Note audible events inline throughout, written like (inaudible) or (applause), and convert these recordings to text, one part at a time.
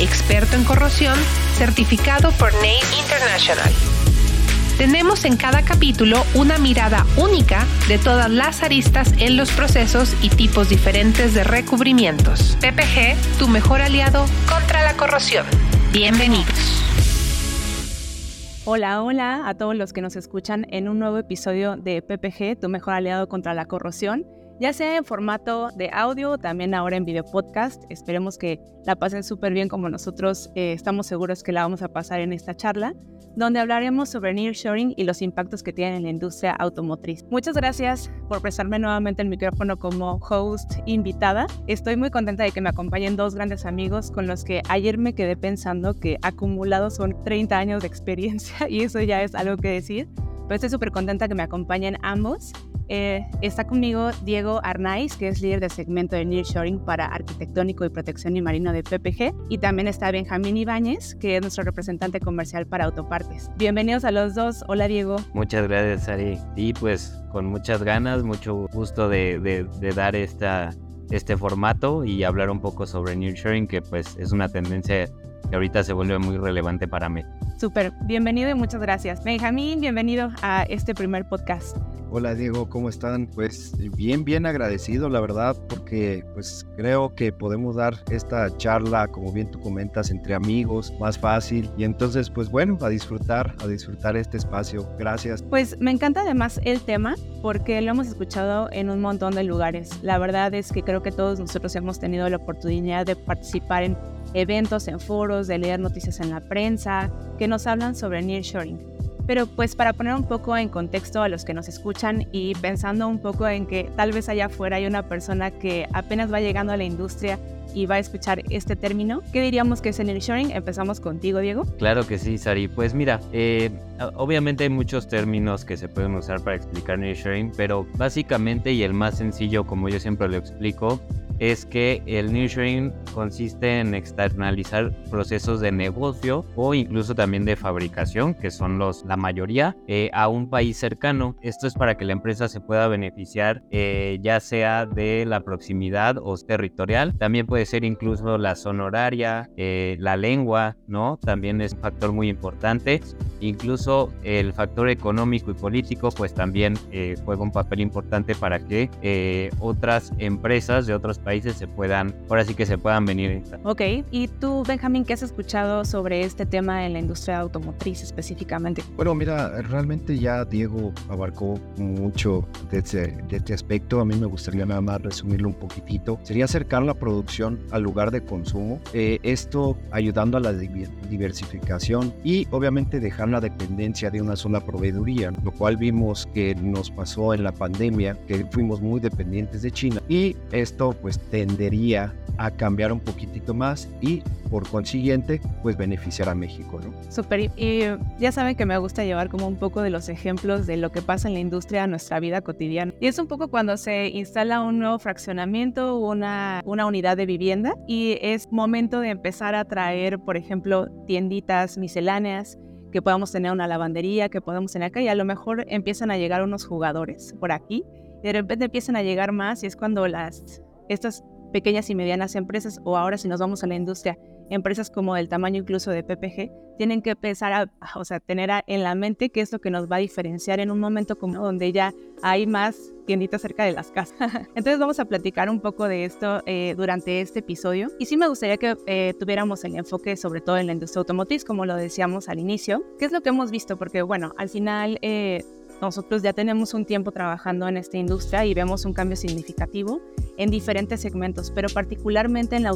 experto en corrosión, certificado por NACE International. Tenemos en cada capítulo una mirada única de todas las aristas en los procesos y tipos diferentes de recubrimientos. PPG, tu mejor aliado contra la corrosión. Bienvenidos. Hola, hola a todos los que nos escuchan en un nuevo episodio de PPG, tu mejor aliado contra la corrosión ya sea en formato de audio o también ahora en video podcast. Esperemos que la pasen súper bien como nosotros eh, estamos seguros que la vamos a pasar en esta charla, donde hablaremos sobre nearshoring y los impactos que tiene en la industria automotriz. Muchas gracias por prestarme nuevamente el micrófono como host invitada. Estoy muy contenta de que me acompañen dos grandes amigos con los que ayer me quedé pensando que acumulados son 30 años de experiencia (laughs) y eso ya es algo que decir. Pero estoy súper contenta que me acompañen ambos eh, está conmigo Diego Arnaiz, que es líder de segmento de Nearshoring para Arquitectónico y Protección y Marino de PPG. Y también está Benjamín Ibáñez, que es nuestro representante comercial para autopartes. Bienvenidos a los dos. Hola, Diego. Muchas gracias, Ari. Y pues con muchas ganas, mucho gusto de, dar este formato y hablar un poco sobre Nearshoring, que pues es una tendencia que ahorita se vuelve muy relevante para mí. Súper, bienvenido y muchas gracias. Benjamín, bienvenido a este primer podcast. Hola Diego, ¿cómo están? Pues bien, bien agradecido, la verdad, porque pues creo que podemos dar esta charla, como bien tú comentas, entre amigos, más fácil. Y entonces, pues bueno, a disfrutar, a disfrutar este espacio. Gracias. Pues me encanta además el tema, porque lo hemos escuchado en un montón de lugares. La verdad es que creo que todos nosotros hemos tenido la oportunidad de participar en eventos, en foros, de leer noticias en la prensa, que nos hablan sobre nearshoring. Pero pues para poner un poco en contexto a los que nos escuchan y pensando un poco en que tal vez allá afuera hay una persona que apenas va llegando a la industria y va a escuchar este término. ¿Qué diríamos que es nearshoring? Empezamos contigo, Diego. Claro que sí, Sari. Pues mira, eh, obviamente hay muchos términos que se pueden usar para explicar nearshoring, pero básicamente y el más sencillo, como yo siempre lo explico, es que el nearshoring consiste en externalizar procesos de negocio o incluso también de fabricación, que son los la mayoría, eh, a un país cercano. Esto es para que la empresa se pueda beneficiar eh, ya sea de la proximidad o territorial. También puede ser incluso la zona horaria, eh, la lengua, ¿no? También es un factor muy importante. Incluso el factor económico y político, pues también juega un papel importante para que otras empresas de otros países países se puedan, ahora sí que se puedan venir. Ok, y tú, Benjamín, ¿qué has escuchado sobre este tema en la industria automotriz específicamente? Bueno, mira, realmente ya Diego abarcó mucho de este, de este aspecto. A mí me gustaría nada más resumirlo un poquitito. Sería acercar la producción al lugar de consumo. Eh, esto ayudando a la diversificación y obviamente dejar la dependencia de una sola proveeduría, lo cual vimos que nos pasó en la pandemia, que fuimos muy dependientes de China. Y esto pues tendería a cambiar un poquitito más y por consiguiente pues beneficiar a México, ¿no? Súper, y ya saben que me gusta llevar como un poco de los ejemplos de lo que pasa en la industria a nuestra vida cotidiana. Y es un poco cuando se instala un nuevo fraccionamiento, una, una unidad de vivienda y es momento de empezar a traer, por ejemplo, tienditas misceláneas que podamos tener una lavandería, que podamos tener acá y a lo mejor empiezan a llegar unos jugadores por aquí y de repente empiezan a llegar más y es cuando las estas pequeñas y medianas empresas, o ahora si nos vamos a la industria, empresas como el tamaño incluso de PPG, tienen que empezar a, o sea, tener en la mente qué es lo que nos va a diferenciar en un momento como donde ya hay más tienditas cerca de las casas. (laughs) Entonces vamos a platicar un poco de esto eh, durante este episodio. Y sí me gustaría que eh, tuviéramos el enfoque sobre todo en la industria automotriz, como lo decíamos al inicio. ¿Qué es lo que hemos visto? Porque bueno, al final... Eh, nosotros ya tenemos un tiempo trabajando en esta industria y vemos un cambio significativo en diferentes segmentos, pero particularmente en la,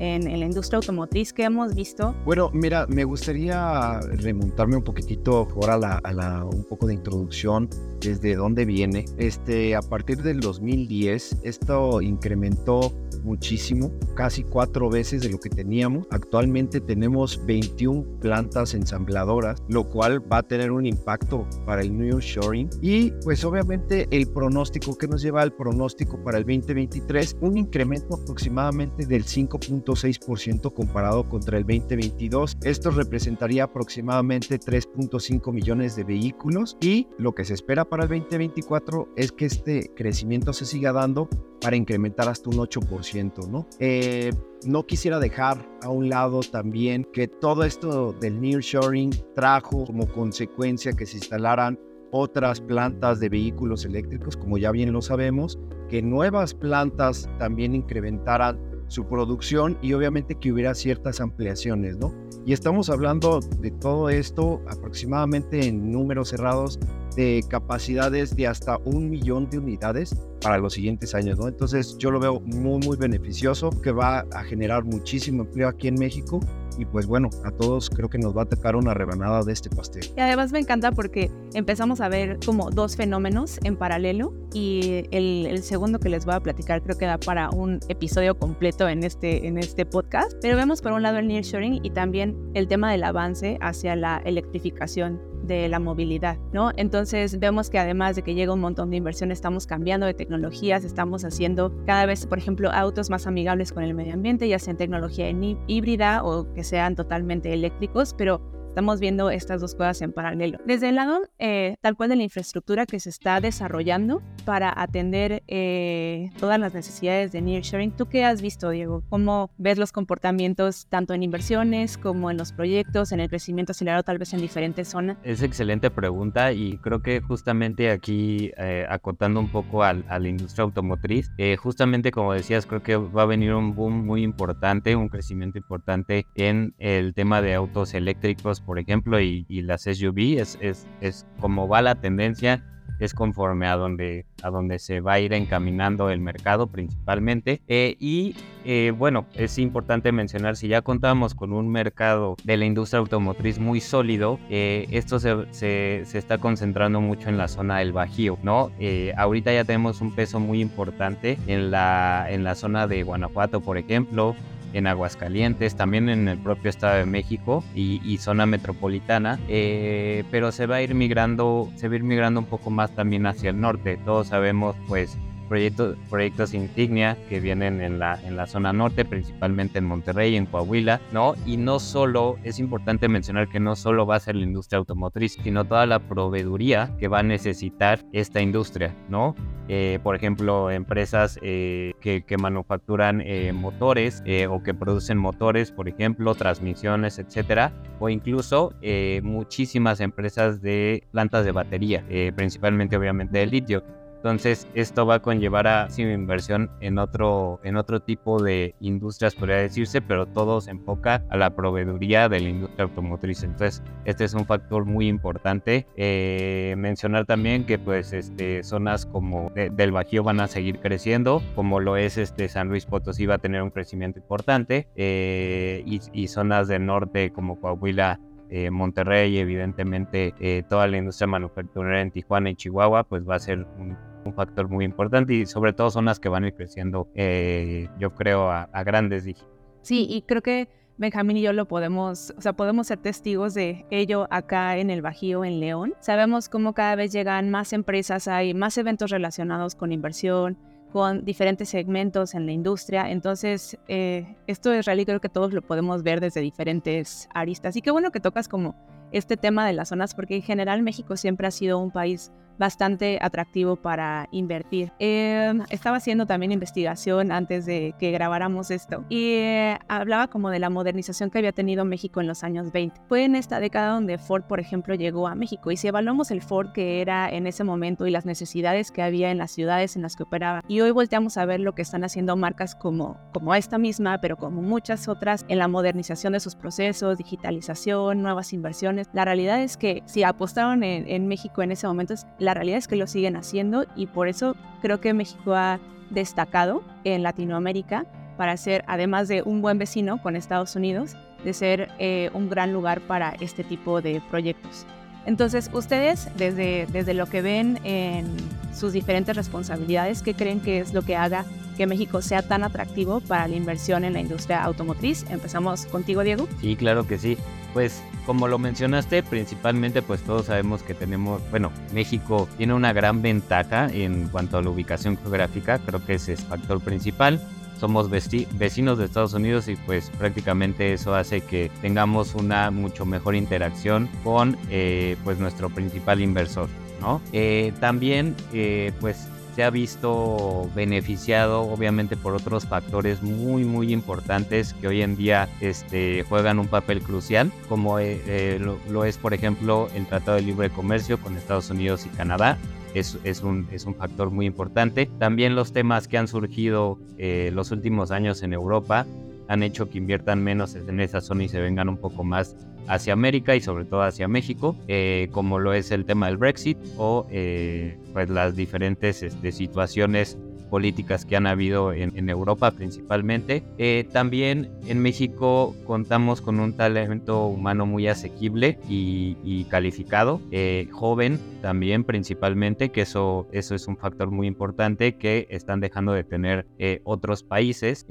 en, la industria automotriz que hemos visto. Bueno, mira, me gustaría remontarme un poquitito ahora a, un poco de introducción desde dónde viene. Este, a partir del 2010, esto incrementó muchísimo, casi cuatro veces de lo que teníamos. Actualmente tenemos 21 plantas ensambladoras, lo cual va a tener un impacto para el New Shoring. Y pues obviamente el pronóstico que nos lleva al pronóstico para el 2023, un incremento aproximadamente del 5.6% comparado contra el 2022. Esto representaría aproximadamente 3.5 millones de vehículos y lo que se espera para el 2024 es que este crecimiento se siga dando para incrementar hasta un 8%, ¿no? Eh, no quisiera dejar a un lado también que todo esto del nearshoring trajo como consecuencia que se instalaran otras plantas de vehículos eléctricos, como ya bien lo sabemos, que nuevas plantas también incrementaran su producción y obviamente que hubiera ciertas ampliaciones, ¿no? Y estamos hablando de todo esto aproximadamente en números cerrados de capacidades de hasta un millón de unidades para los siguientes años, ¿no? Entonces yo lo veo muy, muy beneficioso, que va a generar muchísimo empleo aquí en México y pues bueno, a todos creo que nos va a tocar una rebanada de este pastel. Y además me encanta porque empezamos a ver como dos fenómenos en paralelo y el, segundo que les voy a platicar creo que da para un episodio completo en este, en este podcast. Pero vemos por un lado el nearshoring y también el tema del avance hacia la electrificación de la movilidad, ¿no? Entonces vemos que además de que llega un montón de inversión, estamos cambiando de tecnologías, estamos haciendo cada vez, por ejemplo, autos más amigables con el medio ambiente, ya sea en tecnología híbrida o que sean totalmente eléctricos, pero Estamos viendo estas dos cosas en paralelo. Desde el lado eh, tal cual de la infraestructura que se está desarrollando para atender eh, todas las necesidades de nearshoring, ¿tú qué has visto, Diego? ¿Cómo ves los comportamientos tanto en inversiones como en los proyectos, en el crecimiento acelerado tal vez en diferentes zonas? Es excelente pregunta y creo que justamente aquí, eh, acotando un poco a, a, la industria automotriz, justamente como decías, creo que va a venir un boom muy importante, un crecimiento importante en el tema de autos eléctricos por ejemplo, y, las SUV, es, es, es como va la tendencia es conforme a donde, a donde se va a ir encaminando el mercado principalmente. Eh, y eh, bueno, es importante mencionar, si ya contamos con un mercado de la industria automotriz muy sólido, eh, esto se, se, se, está concentrando mucho en la zona del Bajío, ¿no? ahorita ya tenemos un peso muy importante en la, en la zona de Guanajuato, por ejemplo, en Aguascalientes, también en el propio Estado de México y, zona metropolitana, eh, pero se va a ir migrando, se va a ir migrando un poco más también hacia el norte. Todos sabemos, pues, proyectos, proyectos insignia que vienen en la, en la zona norte, principalmente en Monterrey, en Coahuila, ¿no? Y no solo, es importante mencionar que no solo va a ser la industria automotriz, sino toda la proveeduría que va a necesitar esta industria, ¿no? Eh, por ejemplo, empresas eh, que, que, manufacturan eh, motores o que producen motores, por ejemplo, transmisiones, etcétera, o incluso muchísimas empresas de plantas de batería, principalmente obviamente de litio. Entonces, esto va a conllevar a sí, inversión en otro, en otro tipo de industrias, podría decirse, pero todo se enfoca a la proveeduría de la industria automotriz. Entonces, este es un factor muy importante. Eh, mencionar también que pues este, zonas como del Bajío van a seguir creciendo, como lo es este San Luis Potosí va a tener un crecimiento importante, eh, y, zonas del norte como Coahuila eh, Monterrey, evidentemente eh, toda la industria manufacturera en Tijuana y Chihuahua, pues va a ser un, un factor muy importante y sobre todo son las que van a ir creciendo, eh, yo creo, a, grandes dígitos. Sí, y creo que Benjamín y yo lo podemos, o sea, podemos ser testigos de ello acá en el Bajío, en León. Sabemos cómo cada vez llegan más empresas, hay más eventos relacionados con inversión, con diferentes segmentos en la industria. Entonces, eh, esto es real y creo que todos lo podemos ver desde diferentes aristas. Y qué bueno que tocas como este tema de las zonas, porque en general México siempre ha sido un país bastante atractivo para invertir. Em, estaba haciendo también investigación antes de que grabáramos esto y eh, hablaba como de la modernización que había tenido México en los años 20. Fue en esta década donde Ford, por ejemplo, llegó a México y si evaluamos el Ford que era en ese momento y las necesidades que había en las ciudades en las que operaba y hoy volteamos a ver lo que están haciendo marcas como, como esta misma, pero como muchas otras en la modernización de sus procesos, digitalización, nuevas inversiones, la realidad es que si apostaron en, en México en ese momento, la realidad es que lo siguen haciendo y por eso creo que México ha destacado en Latinoamérica para ser, además de un buen vecino con Estados Unidos, de ser eh, un gran lugar para este tipo de proyectos. Entonces, ustedes, desde, desde lo que ven en sus diferentes responsabilidades, ¿qué creen que es lo que haga que México sea tan atractivo para la inversión en la industria automotriz? Empezamos contigo, Diego. Sí, claro que sí. Pues como lo mencionaste, principalmente pues todos sabemos que tenemos, bueno, México tiene una gran ventaja en cuanto a la ubicación geográfica, creo que ese es factor principal somos vecinos de Estados Unidos y pues prácticamente eso hace que tengamos una mucho mejor interacción con eh, pues nuestro principal inversor, ¿no? Eh, también eh, pues se ha visto beneficiado obviamente por otros factores muy muy importantes que hoy en día este, juegan un papel crucial como lo, lo, es por ejemplo el Tratado de Libre Comercio con Estados Unidos y Canadá es, un, es un factor muy importante. También los temas que han surgido eh, los últimos años en Europa han hecho que inviertan menos en esa zona y se vengan un poco más hacia América y sobre todo hacia México, eh, como lo es el tema del Brexit o eh, pues las diferentes este, situaciones políticas que han habido en, Europa principalmente. Eh, también en México contamos con un talento humano muy asequible y, calificado, eh, joven también principalmente, que eso, eso es un factor muy importante que están dejando de tener eh, otros países.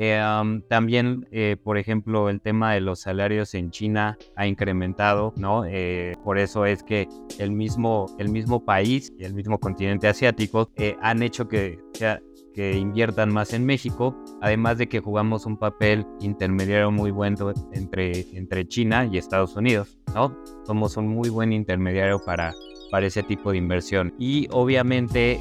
también, por ejemplo, el tema de los salarios en China ha incrementado, ¿no? por eso es que el mismo, el mismo país y el mismo continente asiático han hecho que sea que inviertan más en México, además de que jugamos un papel intermediario muy bueno entre, entre China y Estados Unidos, ¿no? Somos un muy buen intermediario para, para ese tipo de inversión. Y obviamente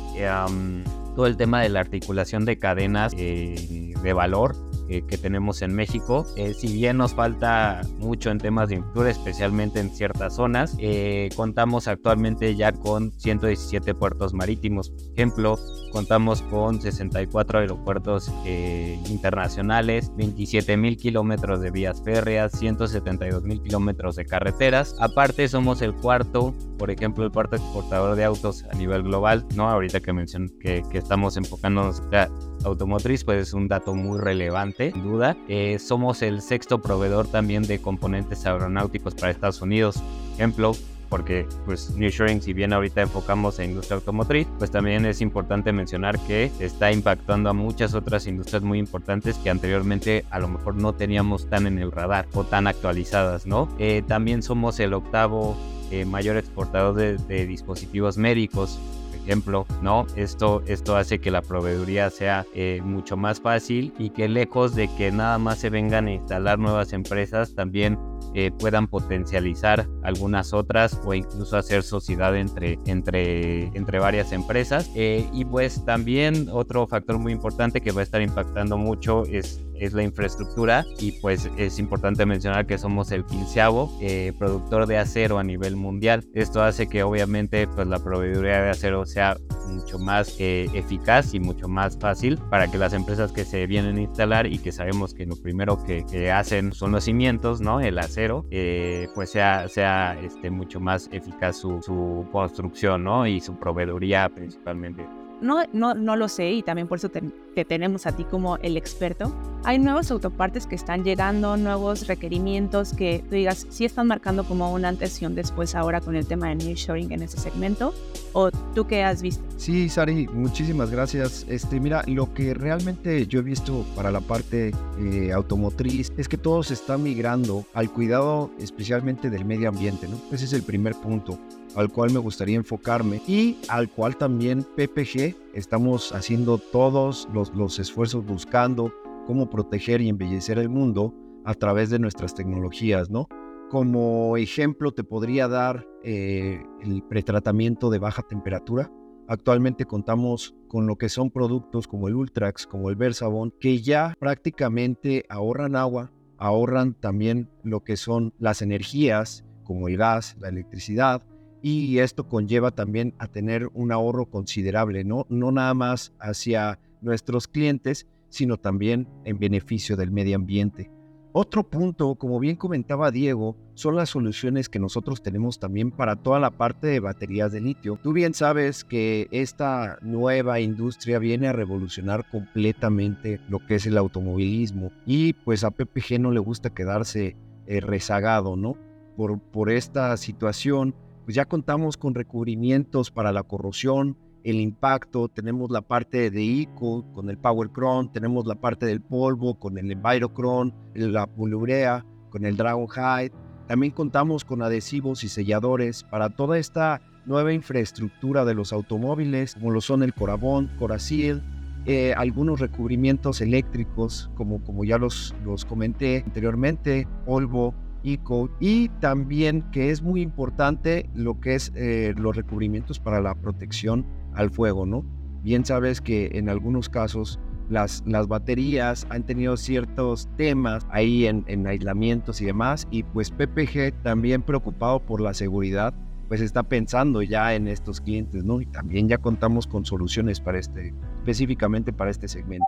todo el tema de la articulación de cadenas eh, de valor que, tenemos en México. Eh, si bien nos falta mucho en temas de infraestructura, especialmente en ciertas zonas, eh, contamos actualmente ya con 117 puertos marítimos. Por ejemplo, contamos con 64 aeropuertos eh, internacionales, 27 mil kilómetros de vías férreas, 172 mil kilómetros de carreteras. Aparte, somos el cuarto, por ejemplo, el cuarto exportador de autos a nivel global, ¿no? Ahorita que mencioné que, que estamos enfocándonos ya automotriz, pues es un dato muy relevante, sin duda. Eh, somos el sexto proveedor también de componentes aeronáuticos para Estados Unidos. Ejemplo, porque pues Nearshoring, si bien ahorita enfocamos en industria automotriz, pues también es importante mencionar que está impactando a muchas otras industrias muy importantes que anteriormente a lo mejor no teníamos tan en el radar o tan actualizadas, ¿no? Eh, también somos el octavo eh, mayor exportador de dispositivos médicos ejemplo, ¿no? Esto, esto hace que la proveeduría sea eh, mucho más fácil y que lejos de que nada más se vengan a instalar nuevas empresas, también eh, puedan potencializar algunas otras o incluso hacer sociedad entre, entre, entre varias empresas. Eh, y pues también otro factor muy importante que va a estar impactando mucho es es la infraestructura y pues es importante mencionar que somos el quinceavo eh, productor de acero a nivel mundial. Esto hace que obviamente pues la proveeduría de acero sea mucho más eh, eficaz y mucho más fácil para que las empresas que se vienen a instalar y que sabemos que lo primero que, hacen son los cimientos, ¿no? El acero, eh, pues sea, sea este, mucho más eficaz su, su construcción, ¿no? Y su proveeduría principalmente no, no, no lo sé y también por eso te, tenemos a ti como el experto. Hay nuevos autopartes que están llegando, nuevos requerimientos que tú digas, si están marcando como una antes y un después ahora con el tema de nearshoring en ese segmento, o tú qué has visto. Sí, Sari, muchísimas gracias. Este, mira, lo que realmente yo he visto para la parte eh, automotriz es que todo se está migrando al cuidado especialmente del medio ambiente, ¿no? Ese es el primer punto al cual me gustaría enfocarme y al cual también PPG estamos haciendo todos los, los esfuerzos buscando cómo proteger y embellecer el mundo a través de nuestras tecnologías, ¿no? Como ejemplo te podría dar eh, el pretratamiento de baja temperatura. Actualmente contamos con lo que son productos como el Ultrax, como el Versabon, que ya prácticamente ahorran agua, ahorran también lo que son las energías, como el gas, la electricidad, y esto conlleva también a tener un ahorro considerable, ¿no? No nada más hacia nuestros clientes, sino también en beneficio del medio ambiente. Otro punto, como bien comentaba Diego, son las soluciones que nosotros tenemos también para toda la parte de baterías de litio. Tú bien sabes que esta nueva industria viene a revolucionar completamente lo que es el automovilismo y pues a PPG no le gusta quedarse eh, rezagado, ¿no? Por, por esta situación pues ya contamos con recubrimientos para la corrosión, el impacto, tenemos la parte de ICO con el Power Chrome, tenemos la parte del polvo con el Envirochrome, la polurea con el Dragon Hide. También contamos con adhesivos y selladores para toda esta nueva infraestructura de los automóviles, como lo son el Corabón, Corasil, eh, algunos recubrimientos eléctricos, como, como ya los, los comenté anteriormente, polvo, Y también que es muy importante lo que es eh, los recubrimientos para la protección al fuego, ¿no? Bien sabes que en algunos casos las, las baterías han tenido ciertos temas ahí en, en aislamientos y demás, y pues PPG también preocupado por la seguridad, pues está pensando ya en estos clientes, ¿no? Y también ya contamos con soluciones para este, específicamente para este segmento.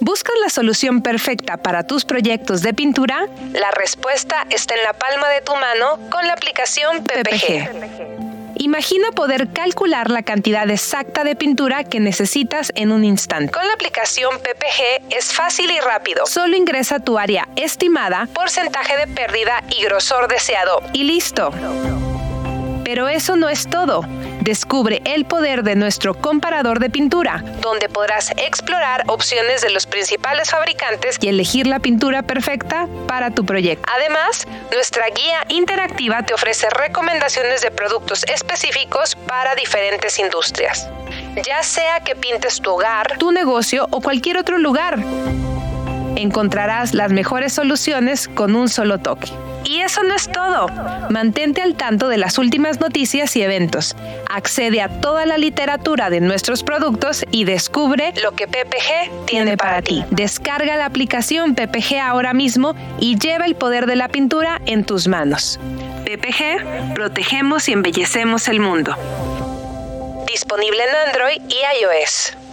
¿Buscas la solución perfecta para tus proyectos de pintura? La respuesta está en la palma de tu mano con la aplicación PPG. Imagina poder calcular la cantidad exacta de pintura que necesitas en un instante. Con la aplicación PPG es fácil y rápido. Solo ingresa tu área estimada, porcentaje de pérdida y grosor deseado y listo. Pero eso no es todo. Descubre el poder de nuestro comparador de pintura, donde podrás explorar opciones de los principales fabricantes y elegir la pintura perfecta para tu proyecto. Además, nuestra guía interactiva te ofrece recomendaciones de productos específicos para diferentes industrias, ya sea que pintes tu hogar, tu negocio o cualquier otro lugar. Encontrarás las mejores soluciones con un solo toque. Y eso no es todo. Mantente al tanto de las últimas noticias y eventos. Accede a toda la literatura de nuestros productos y descubre lo que PPG tiene para ti. Descarga la aplicación PPG ahora mismo y lleva el poder de la pintura en tus manos. PPG, protegemos y embellecemos el mundo. Disponible en Android y iOS.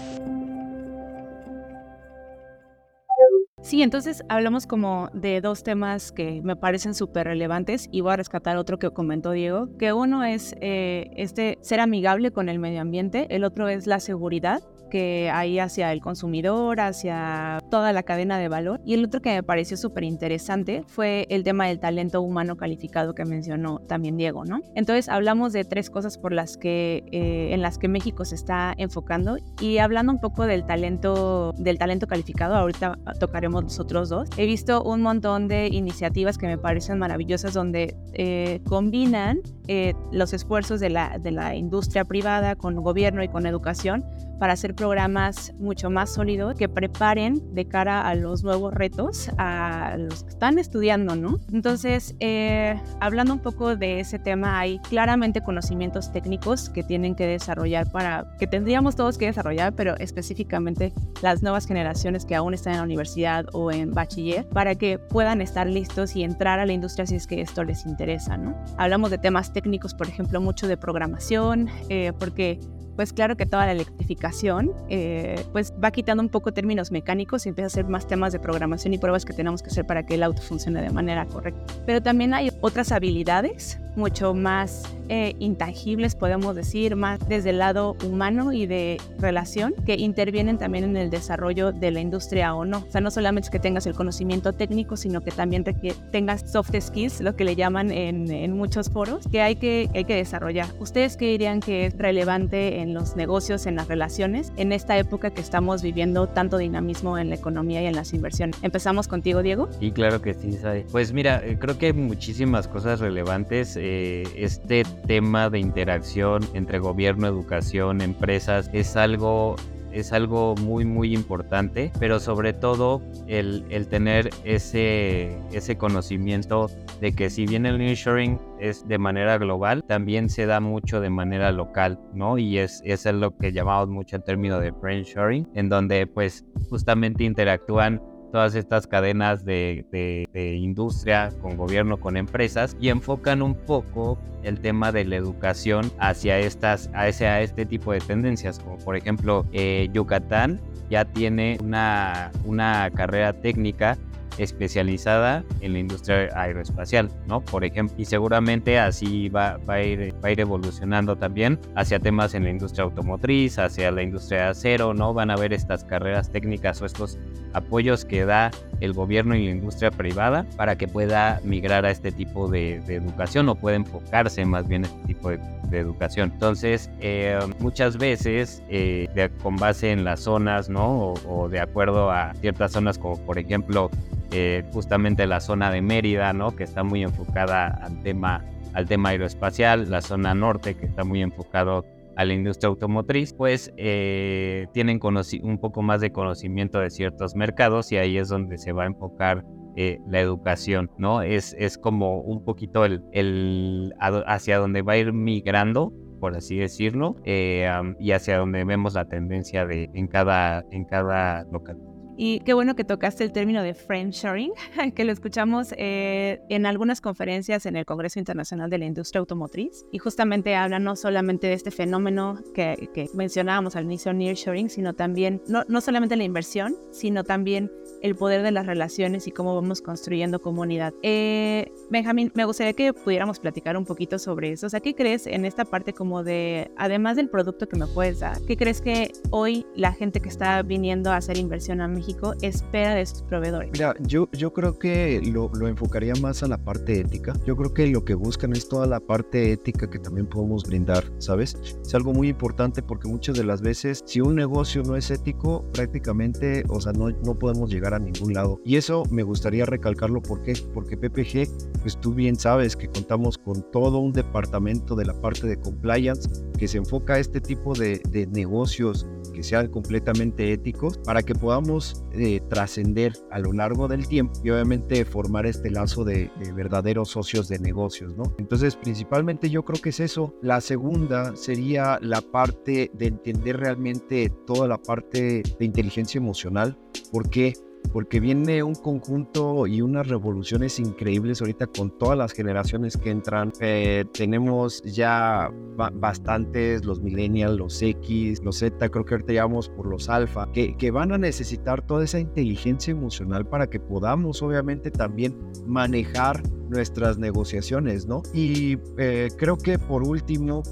Sí, entonces hablamos como de dos temas que me parecen súper relevantes y voy a rescatar otro que comentó Diego, que uno es eh, este ser amigable con el medio ambiente, el otro es la seguridad que hay hacia el consumidor, hacia toda la cadena de valor. Y el otro que me pareció súper interesante fue el tema del talento humano calificado que mencionó también Diego, ¿no? Entonces hablamos de tres cosas por las que, eh, en las que México se está enfocando y hablando un poco del talento, del talento calificado, ahorita tocaremos los otros dos. He visto un montón de iniciativas que me parecen maravillosas donde eh, combinan eh, los esfuerzos de la, de la industria privada con gobierno y con educación para hacer programas mucho más sólidos que preparen de cara a los nuevos retos a los que están estudiando, ¿no? Entonces, eh, hablando un poco de ese tema, hay claramente conocimientos técnicos que tienen que desarrollar para, que tendríamos todos que desarrollar, pero específicamente las nuevas generaciones que aún están en la universidad o en bachiller, para que puedan estar listos y entrar a la industria si es que esto les interesa, ¿no? Hablamos de temas técnicos, por ejemplo, mucho de programación, eh, porque pues claro que toda la electrificación eh, pues va quitando un poco términos mecánicos y empieza a ser más temas de programación y pruebas que tenemos que hacer para que el auto funcione de manera correcta. Pero también hay otras habilidades mucho más eh, intangibles, podemos decir, más desde el lado humano y de relación, que intervienen también en el desarrollo de la industria o no. O sea, no solamente es que tengas el conocimiento técnico, sino que también tengas soft skills, lo que le llaman en, en muchos foros, que hay, que hay que desarrollar. ¿Ustedes qué dirían que es relevante en los negocios, en las relaciones, en esta época que estamos viviendo tanto dinamismo en la economía y en las inversiones? Empezamos contigo, Diego. Sí, claro que sí, Pues mira, eh, creo que hay muchísimas cosas relevantes eh, este tema de interacción entre gobierno, educación, empresas es algo es algo muy muy importante, pero sobre todo el, el, tener ese, ese conocimiento de que si bien el nearshoring es de manera global, también se da mucho de manera local, ¿no? Y es, es lo que llamamos mucho en términos de friendshoring, en donde pues justamente interactúan todas estas cadenas de, industria con gobierno, con empresas y enfocan un poco el tema de la educación hacia estas, a ese, a este tipo de tendencias, como por ejemplo eh, Yucatán ya tiene una, una carrera técnica especializada en la industria aeroespacial, ¿no? Por ejemplo, y seguramente así va, va, a ir, va a ir evolucionando también hacia temas en la industria automotriz, hacia la industria de acero, ¿no? Van a haber estas carreras técnicas o estos apoyos que da el gobierno y la industria privada para que pueda migrar a este tipo de, educación o pueda enfocarse más bien en este tipo de, educación. Entonces, eh, muchas veces, eh, con base en las zonas, ¿no? O, de acuerdo a ciertas zonas, como por ejemplo, eh, justamente la zona de Mérida, ¿no? Que está muy enfocada al tema, al tema aeroespacial, la zona norte, que está muy enfocado a la industria automotriz, pues eh, tienen un poco más de conocimiento de ciertos mercados y ahí es donde se va a enfocar eh, la educación, ¿no? Es, es como un poquito el, el, hacia donde va a ir migrando por así decirlo, eh, y hacia donde vemos la tendencia de, en, cada, en cada localidad. Y qué bueno que tocaste el término de frame sharing, (laughs) que lo escuchamos eh, en algunas conferencias en el Congreso Internacional de la Industria Automotriz. Y justamente habla no solamente de este fenómeno que, que mencionábamos al inicio, nearshoring, sino también, no, no solamente la inversión, sino también el poder de las relaciones y cómo vamos construyendo comunidad. Eh, Benjamín, me gustaría que pudiéramos platicar un poquito sobre eso. O sea, ¿qué crees en esta parte como de, además del producto que me puedes dar, qué crees que hoy la gente que está viniendo a hacer inversión a México espera de sus proveedores? Mira, yo, yo creo que lo, lo enfocaría más a la parte ética. Yo creo que lo que buscan es toda la parte ética que también podemos brindar, ¿sabes? Es algo muy importante porque muchas de las veces, si un negocio no es ético, prácticamente, o sea, no, no podemos llegar a ningún lado. Y eso me gustaría recalcarlo porque porque PPG, pues tú bien sabes que contamos con todo un departamento de la parte de compliance que se enfoca a este tipo de, negocios que sean completamente éticos para que podamos eh, trascender a lo largo del tiempo y obviamente formar este lazo de, de, verdaderos socios de negocios, ¿no? Entonces, principalmente yo creo que es eso. La segunda sería la parte de entender realmente toda la parte de inteligencia emocional. ¿Por qué? Porque viene un conjunto y unas revoluciones increíbles ahorita con todas las generaciones que entran. Eh, tenemos ya bastantes, los millennials, los X, los Z, creo que ahorita llevamos por los alfa, que van a necesitar toda esa inteligencia emocional para que podamos obviamente también manejar nuestras negociaciones, ¿no? Y eh, creo que por último,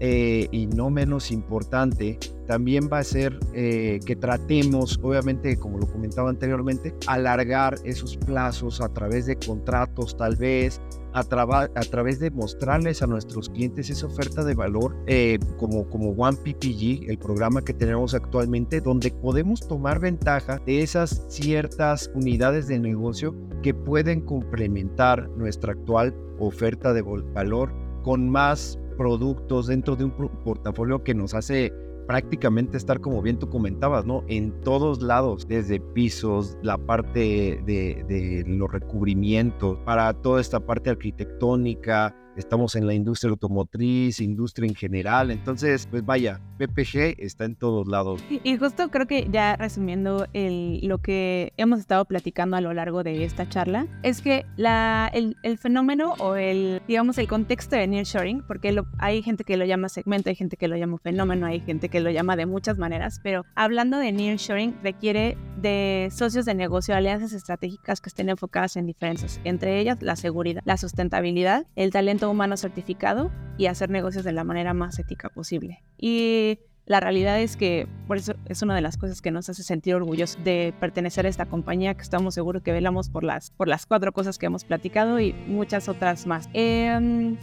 eh, y no menos importante, también va a ser eh, que tratemos, obviamente, como lo comentaba anteriormente, alargar esos plazos a través de contratos, tal vez, a, a través de mostrarles a nuestros clientes esa oferta de valor, eh, como, como One PPG, el programa que tenemos actualmente, donde podemos tomar ventaja de esas ciertas unidades de negocio que pueden complementar nuestra actual oferta de valor con más productos dentro de un portafolio que nos hace prácticamente estar como bien tú comentabas, ¿no? En todos lados, desde pisos, la parte de, de los recubrimientos, para toda esta parte arquitectónica, estamos en la industria automotriz, industria en general, entonces, pues vaya, PPG está en todos lados. Y justo creo que ya resumiendo el, lo que hemos estado platicando a lo largo de esta charla, es que la, el, el fenómeno o el, digamos, el contexto de nearshoring, porque hay gente que lo llama segmento, hay gente que lo llama fenómeno, hay gente que lo llama de muchas maneras, pero hablando de nearshoring requiere de socios de negocio, alianzas estratégicas que estén enfocadas en diferencias, entre ellas la seguridad, la sustentabilidad, el talento humano certificado y hacer negocios de la manera más ética posible. Y la realidad es que por eso es una de las cosas que nos hace sentir orgullosos de pertenecer a esta compañía, que estamos seguros que velamos por las, por las cuatro cosas que hemos platicado y muchas otras más. Em,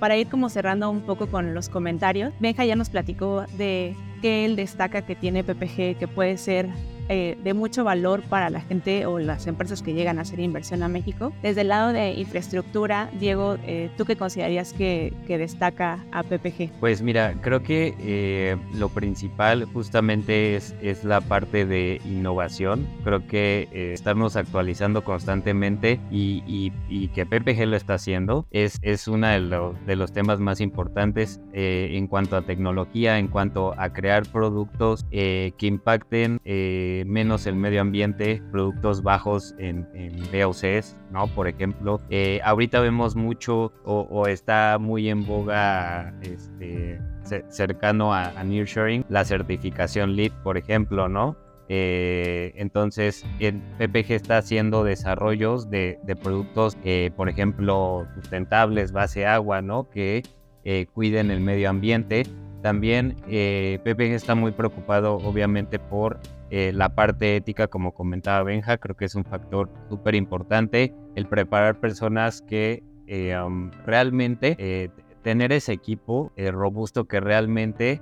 para ir como cerrando un poco con los comentarios, Benja ya nos platicó de que él destaca que tiene PPG, que puede ser eh, de mucho valor para la gente o las empresas que llegan a hacer inversión a México. Desde el lado de infraestructura, Diego, eh, ¿tú qué considerarías que, que, destaca a PPG? Pues mira, creo que eh, lo principal justamente es, es la parte de innovación. Creo que estarnos actualizando constantemente y, y, y, que PPG lo está haciendo es, es uno de, de los temas más importantes en cuanto a tecnología, en cuanto a crear productos que impacten menos el medio ambiente, productos bajos en, en ¿no? Por ejemplo, eh, ahorita vemos mucho o, está muy en boga este, cercano a, a la certificación LEED, por ejemplo, ¿no? Eh, entonces, el PPG está haciendo desarrollos de, productos, eh, por ejemplo, sustentables, base agua, ¿no? Que cuiden el medio ambiente también eh, PPG está muy preocupado obviamente por eh, la parte ética, como comentaba Benja, creo que es un factor súper importante el preparar personas que eh, realmente tener ese equipo robusto que realmente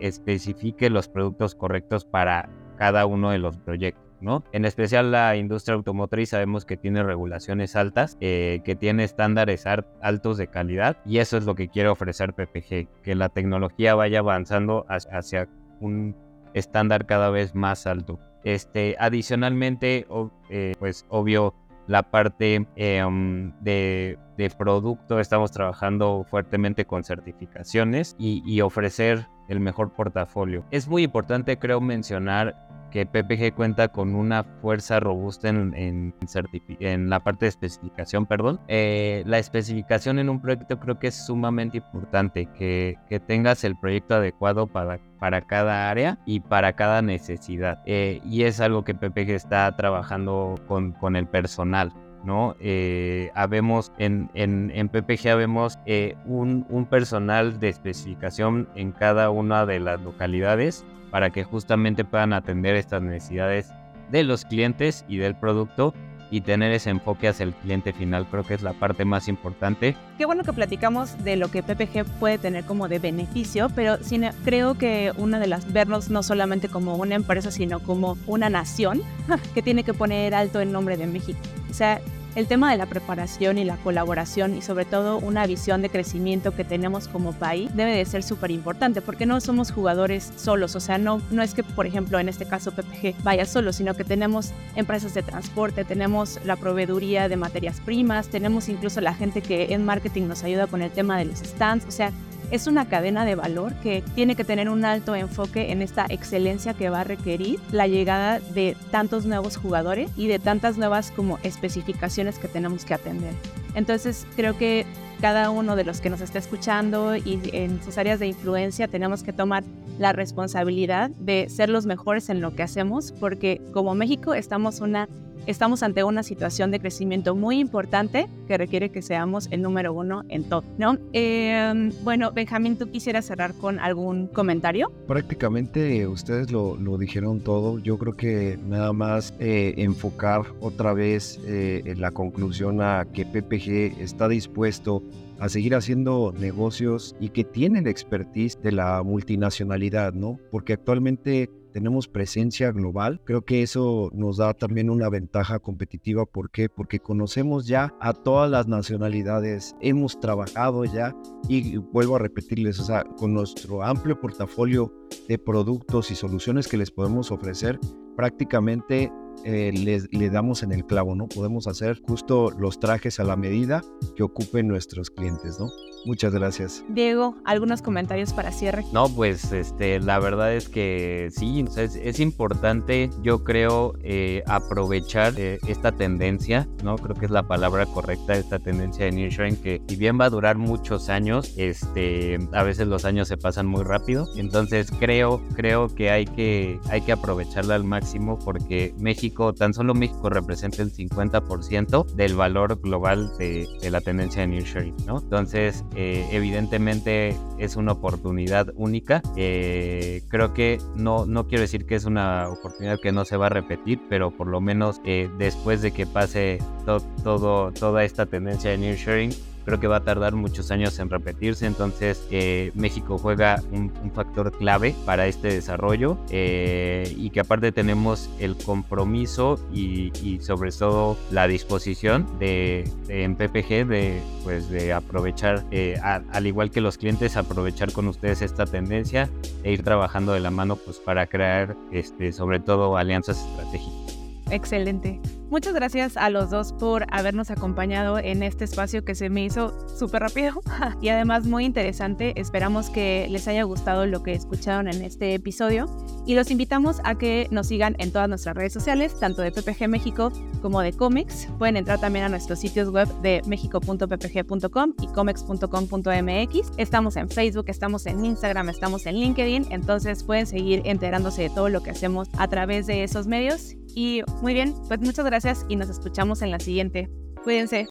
especifique los productos correctos para cada uno de los proyectos. ¿No? En especial la industria automotriz sabemos que tiene regulaciones altas, eh, que tiene estándares altos de calidad y eso es lo que quiere ofrecer PPG, que la tecnología vaya avanzando hacia un estándar cada vez más alto. Este, adicionalmente, eh, pues obvio, la parte em, de, producto, estamos trabajando fuertemente con certificaciones y, y ofrecer el mejor portafolio. Es muy importante, creo, mencionar que PPG cuenta con una fuerza robusta en, en, la parte de especificación, perdón. Eh, la especificación en un proyecto creo que es sumamente importante, que, que tengas el proyecto adecuado para, para cada área y para cada necesidad. Eh, y es algo que PPG está trabajando con, con el personal. ¿No? Eh, habemos en, en, en, PPG habemos un, un, personal de especificación en cada una de las localidades para que justamente puedan atender estas necesidades de los clientes y del producto y tener ese enfoque hacia el cliente final. Creo que es la parte más importante. Qué bueno que platicamos de lo que PPG puede tener como de beneficio, pero creo que una de las vernos no solamente como una empresa, sino como una nación (laughs) que tiene que poner alto el nombre de México. O sea, el tema de la preparación y la colaboración y sobre todo una visión de crecimiento que tenemos como país debe de ser súper importante porque no somos jugadores solos, o sea, no, no es que por ejemplo en este caso PPG vaya solo, sino que tenemos empresas de transporte, tenemos la proveeduría de materias primas, tenemos incluso la gente que en marketing nos ayuda con el tema de los stands, o sea, es una cadena de valor que tiene que tener un alto enfoque en esta excelencia que va a requerir la llegada de tantos nuevos jugadores y de tantas nuevas como especificaciones que tenemos que atender. Entonces creo que cada uno de los que nos está escuchando y en sus áreas de influencia tenemos que tomar la responsabilidad de ser los mejores en lo que hacemos porque como México estamos una estamos ante una situación de crecimiento muy importante que requiere que seamos el número uno en todo, ¿no? Em, bueno, Benjamín, ¿tú quisieras cerrar con algún comentario? Prácticamente ustedes lo, dijeron todo. Yo creo que nada más eh, enfocar otra vez eh, en la conclusión a que PPG está dispuesto a seguir haciendo negocios y que tiene la expertise de la multinacionalidad, ¿no? Porque actualmente tenemos presencia global. Creo que eso nos da también una ventaja competitiva. ¿Por qué? Porque conocemos ya a todas las nacionalidades, hemos trabajado ya y vuelvo a repetirles, o sea, con nuestro amplio portafolio de productos y soluciones que les podemos ofrecer, prácticamente eh, le damos en el clavo, ¿no? Podemos hacer justo los trajes a la medida que ocupen nuestros clientes, ¿no? Muchas gracias. Diego, ¿algunos comentarios para cierre? No, pues este, la verdad es que sí, es, importante, yo creo, eh, aprovechar eh, esta tendencia, ¿no? Creo que es la palabra correcta, esta tendencia de nearshoring, que si bien va a durar muchos años, este, a veces los años se pasan muy rápido, entonces creo, creo que hay que, hay que aprovecharla al máximo porque México tan solo México representa el 50% del valor global de, la tendencia de nearshoring, ¿no? Entonces, eh, evidentemente es una oportunidad única. Eh, creo que no, no quiero decir que es una oportunidad que no se va a repetir, pero por lo menos eh, después de que pase todo, toda esta tendencia de nearshoring, creo que va a tardar muchos años en repetirse, entonces eh, México juega un, factor clave para este desarrollo eh, y que aparte tenemos el compromiso y, sobre todo la disposición de, en PPG de, pues, de aprovechar, eh, al igual que los clientes, aprovechar con ustedes esta tendencia e ir trabajando de la mano pues, para crear este, sobre todo alianzas estratégicas. Excelente. Muchas gracias a los dos por habernos acompañado en este espacio que se me hizo súper rápido (laughs) y además muy interesante. Esperamos que les haya gustado lo que escucharon en este episodio y los invitamos a que nos sigan en todas nuestras redes sociales, tanto de PPG México como de Comics. Pueden entrar también a nuestros sitios web de mexico.ppg.com y comics.com.mx. Estamos en Facebook, estamos en Instagram, estamos en LinkedIn, entonces pueden seguir enterándose de todo lo que hacemos a través de esos medios. Y muy bien, pues muchas gracias y nos escuchamos en la siguiente. Cuídense.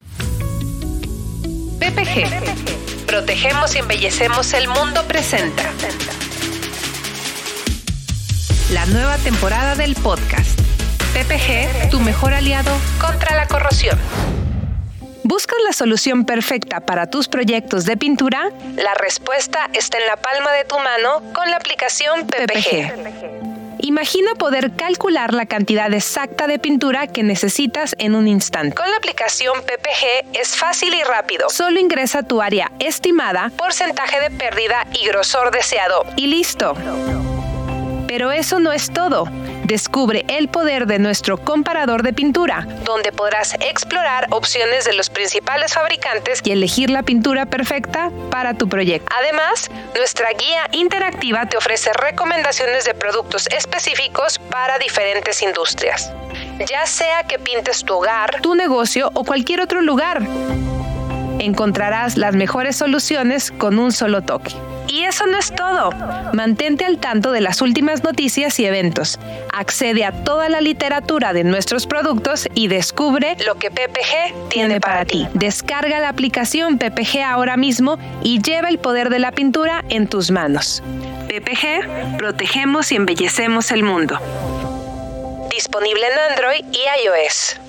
PPG Protegemos y embellecemos el mundo presenta. La nueva temporada del podcast. PPG, tu mejor aliado contra la corrosión. ¿Buscas la solución perfecta para tus proyectos de pintura? La respuesta está en la palma de tu mano con la aplicación PPG. Imagina poder calcular la cantidad exacta de pintura que necesitas en un instante. Con la aplicación PPG es fácil y rápido. Solo ingresa tu área estimada, porcentaje de pérdida y grosor deseado y listo. Pero eso no es todo. Descubre el poder de nuestro comparador de pintura, donde podrás explorar opciones de los principales fabricantes y elegir la pintura perfecta para tu proyecto. Además, nuestra guía interactiva te ofrece recomendaciones de productos específicos para diferentes industrias, ya sea que pintes tu hogar, tu negocio o cualquier otro lugar. Encontrarás las mejores soluciones con un solo toque. Y eso no es todo. Mantente al tanto de las últimas noticias y eventos. Accede a toda la literatura de nuestros productos y descubre lo que PPG tiene para ti. Descarga la aplicación PPG ahora mismo y lleva el poder de la pintura en tus manos. PPG, protegemos y embellecemos el mundo. Disponible en Android y iOS.